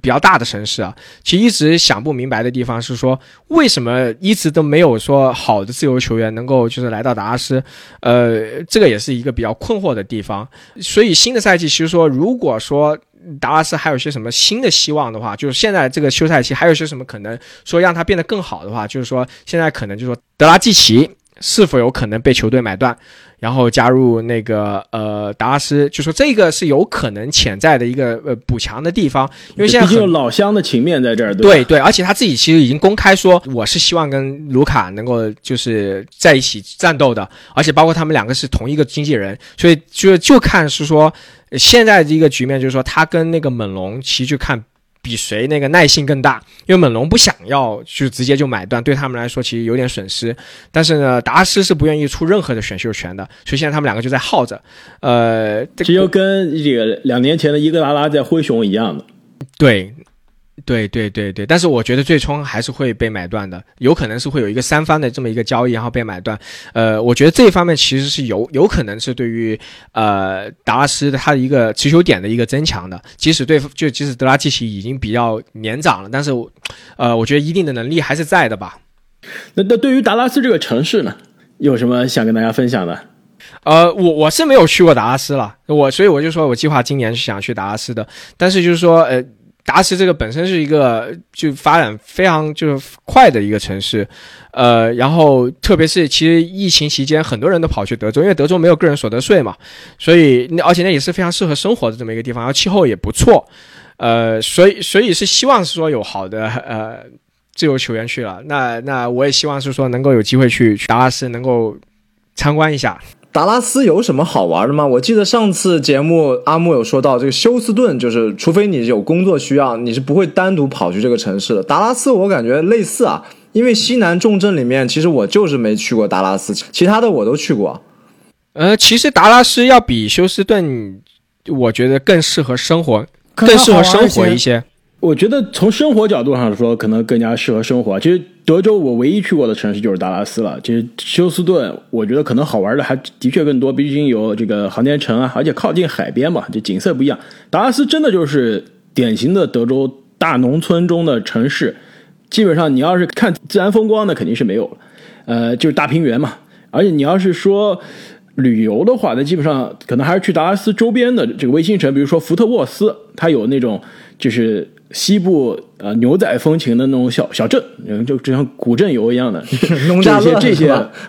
比较大的城市啊，其实一直想不明白的地方是说，为什么一直都没有说好的自由球员能够就是来到达拉斯，呃，这个也是一个比较困惑的地方。所以新的赛季其实说，如果说达拉斯还有些什么新的希望的话，就是现在这个休赛期还有些什么可能说让他变得更好的话，就是说现在可能就是说德拉季奇是否有可能被球队买断？然后加入那个呃达拉斯，就说这个是有可能潜在的一个呃补强的地方，因为现在毕竟有老乡的情面在这儿，对对，而且他自己其实已经公开说，我是希望跟卢卡能够就是在一起战斗的，而且包括他们两个是同一个经纪人，所以就就看是说现在的一个局面，就是说他跟那个猛龙其实就看。比谁那个耐性更大，因为猛龙不想要就直接就买断，对他们来说其实有点损失。但是呢，达斯是不愿意出任何的选秀权的，所以现在他们两个就在耗着。呃，这就跟这个两年前的伊戈达拉在灰熊一样的。对。对对对对，但是我觉得最终还是会被买断的，有可能是会有一个三方的这么一个交易，然后被买断。呃，我觉得这一方面其实是有有可能是对于呃达拉斯的他的一个持球点的一个增强的，即使对就即使德拉季奇已经比较年长了，但是呃，我觉得一定的能力还是在的吧。那那对于达拉斯这个城市呢，有什么想跟大家分享的？呃，我我是没有去过达拉斯了，我所以我就说我计划今年是想去达拉斯的，但是就是说呃。达斯这个本身是一个就发展非常就是快的一个城市，呃，然后特别是其实疫情期间很多人都跑去德州，因为德州没有个人所得税嘛，所以那而且那也是非常适合生活的这么一个地方，然后气候也不错，呃，所以所以是希望是说有好的呃自由球员去了，那那我也希望是说能够有机会去达拉斯能够参观一下。达拉斯有什么好玩的吗？我记得上次节目阿木有说到，这个休斯顿就是，除非你有工作需要，你是不会单独跑去这个城市的。达拉斯我感觉类似啊，因为西南重镇里面，其实我就是没去过达拉斯，其他的我都去过。呃，其实达拉斯要比休斯顿，我觉得更适合生活，更适合生活一些。我觉得从生活角度上说，可能更加适合生活。其实德州我唯一去过的城市就是达拉斯了。其实休斯顿，我觉得可能好玩的还的确更多，毕竟有这个航天城啊，而且靠近海边嘛，这景色不一样。达拉斯真的就是典型的德州大农村中的城市，基本上你要是看自然风光，那肯定是没有了。呃，就是大平原嘛。而且你要是说旅游的话，那基本上可能还是去达拉斯周边的这个卫星城，比如说福特沃斯，它有那种就是。西部呃牛仔风情的那种小小镇，就就像古镇游一样的，这些这些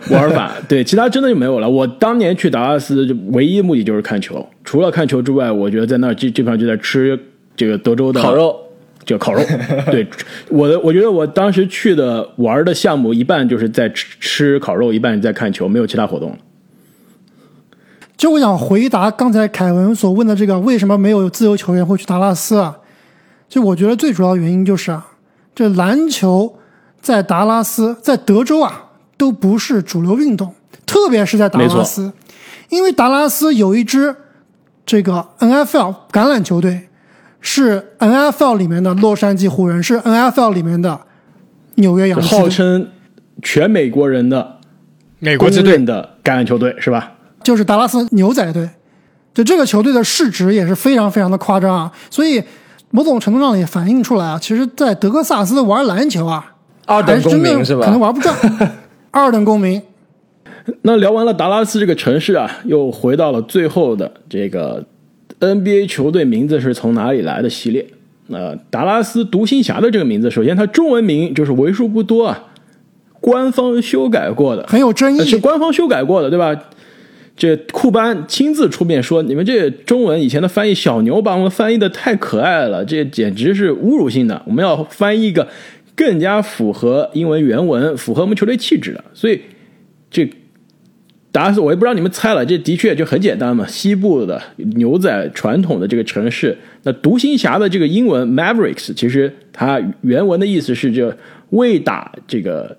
玩法，对，其他真的就没有了。我当年去达拉斯，就唯一目的就是看球，除了看球之外，我觉得在那儿基基本上就在吃这个德州的烤肉，叫烤肉。对，我的我觉得我当时去的玩的项目一半就是在吃吃烤肉，一半在看球，没有其他活动。就我想回答刚才凯文所问的这个，为什么没有自由球员会去达拉斯啊？就我觉得最主要原因就是啊，这篮球在达拉斯、在德州啊都不是主流运动，特别是在达拉斯，因为达拉斯有一支这个 NFL 橄榄球队，是 NFL 里面的洛杉矶湖人，是 NFL 里面的纽约洋基，号称全美国人的美国之队。的橄榄球队是吧？就是达拉斯牛仔队，就这个球队的市值也是非常非常的夸张啊，所以某种程度上也反映出来啊，其实，在德克萨斯玩篮球啊，二等公民是吧？可能玩不转，二等公民。那聊完了达拉斯这个城市啊，又回到了最后的这个 NBA 球队名字是从哪里来的系列。呃，达拉斯独行侠的这个名字，首先它中文名就是为数不多啊，官方修改过的，很有争议，是官方修改过的，对吧？这库班亲自出面说：“你们这中文以前的翻译小牛把我们翻译的太可爱了，这简直是侮辱性的。我们要翻译一个更加符合英文原文、符合我们球队气质的。所以这达拉斯，我也不知道你们猜了，这的确就很简单嘛。西部的牛仔传统的这个城市，那独行侠的这个英文 Mavericks，其实它原文的意思是这未打这个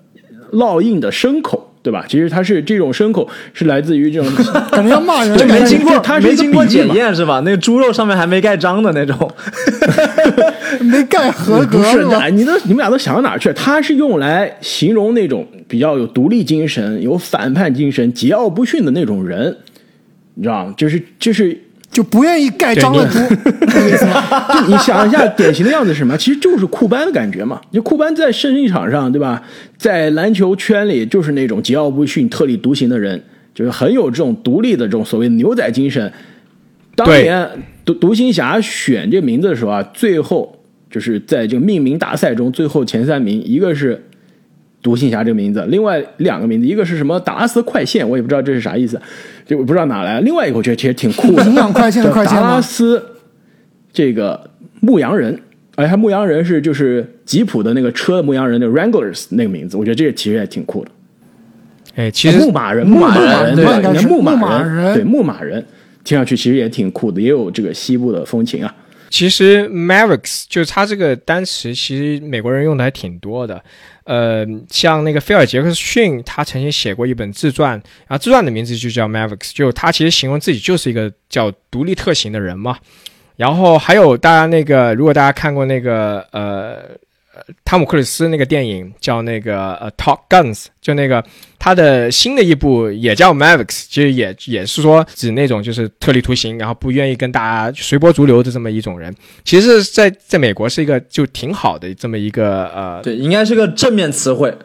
烙印的牲口。”对吧？其实它是这种牲口，是来自于这种可能要骂人，没经过，它没经过检验是吧？那个猪肉上面还没盖章的那种，没盖合格。不是，你都你们俩都想到哪去了？它是用来形容那种比较有独立精神、有反叛精神、桀骜不驯的那种人，你知道吗？就是就是。就不愿意盖章的猪，就你想一下，典型的样子是什么？其实就是库班的感觉嘛。就库班在胜利场上，对吧？在篮球圈里就是那种桀骜不驯、特立独行的人，就是很有这种独立的这种所谓牛仔精神。当年独独行侠选这名字的时候啊，最后就是在这个命名大赛中，最后前三名一个是。独行侠这个名字，另外两个名字，一个是什么达拉斯快线，我也不知道这是啥意思，就不知道哪来。另外一个我觉得其实挺酷的，营养快线的快线达拉斯这个牧羊人，哎，他牧羊人是就是吉普的那个车牧羊人的 Wranglers 那个名字，我觉得这个其实也挺酷的。哎，其实牧马人，牧马人，对，牧马人，对，牧马人，听上去其实也挺酷的，也有这个西部的风情啊。其实 Mavericks 就是他这个单词，其实美国人用的还挺多的。呃，像那个菲尔杰克逊，他曾经写过一本自传，然后自传的名字就叫 Mavericks，就他其实形容自己就是一个叫独立特行的人嘛。然后还有大家那个，如果大家看过那个呃。汤姆克里斯那个电影叫那个呃《Talk Guns》，就那个他的新的一部也叫《Mavericks》，其实也也是说指那种就是特立独行，然后不愿意跟大家随波逐流的这么一种人。其实，在在美国是一个就挺好的这么一个呃，对，应该是个正面词汇，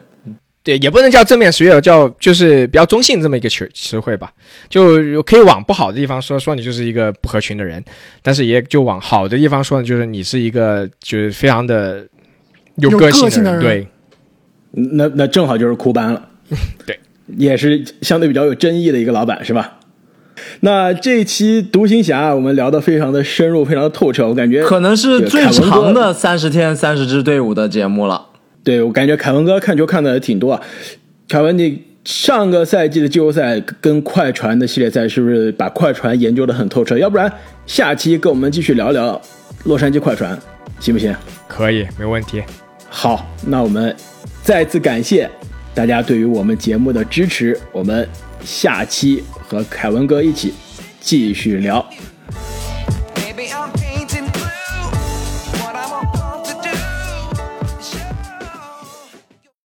对，也不能叫正面词汇，叫就是比较中性这么一个词词汇吧。就可以往不好的地方说，说你就是一个不合群的人；但是也就往好的地方说呢，就是你是一个就是非常的。有个性的人，对，那那正好就是库班了，对，也是相对比较有争议的一个老板，是吧？那这期独行侠我们聊的非常的深入，非常的透彻，我感觉可能是最长的三十天三十支队伍的节目了。对我感觉凯文哥看球看的也挺多啊。凯文，你上个赛季的季后赛跟快船的系列赛是不是把快船研究的很透彻？要不然下期跟我们继续聊聊洛杉矶快船，行不行？可以，没问题。好，那我们再次感谢大家对于我们节目的支持。我们下期和凯文哥一起继续聊。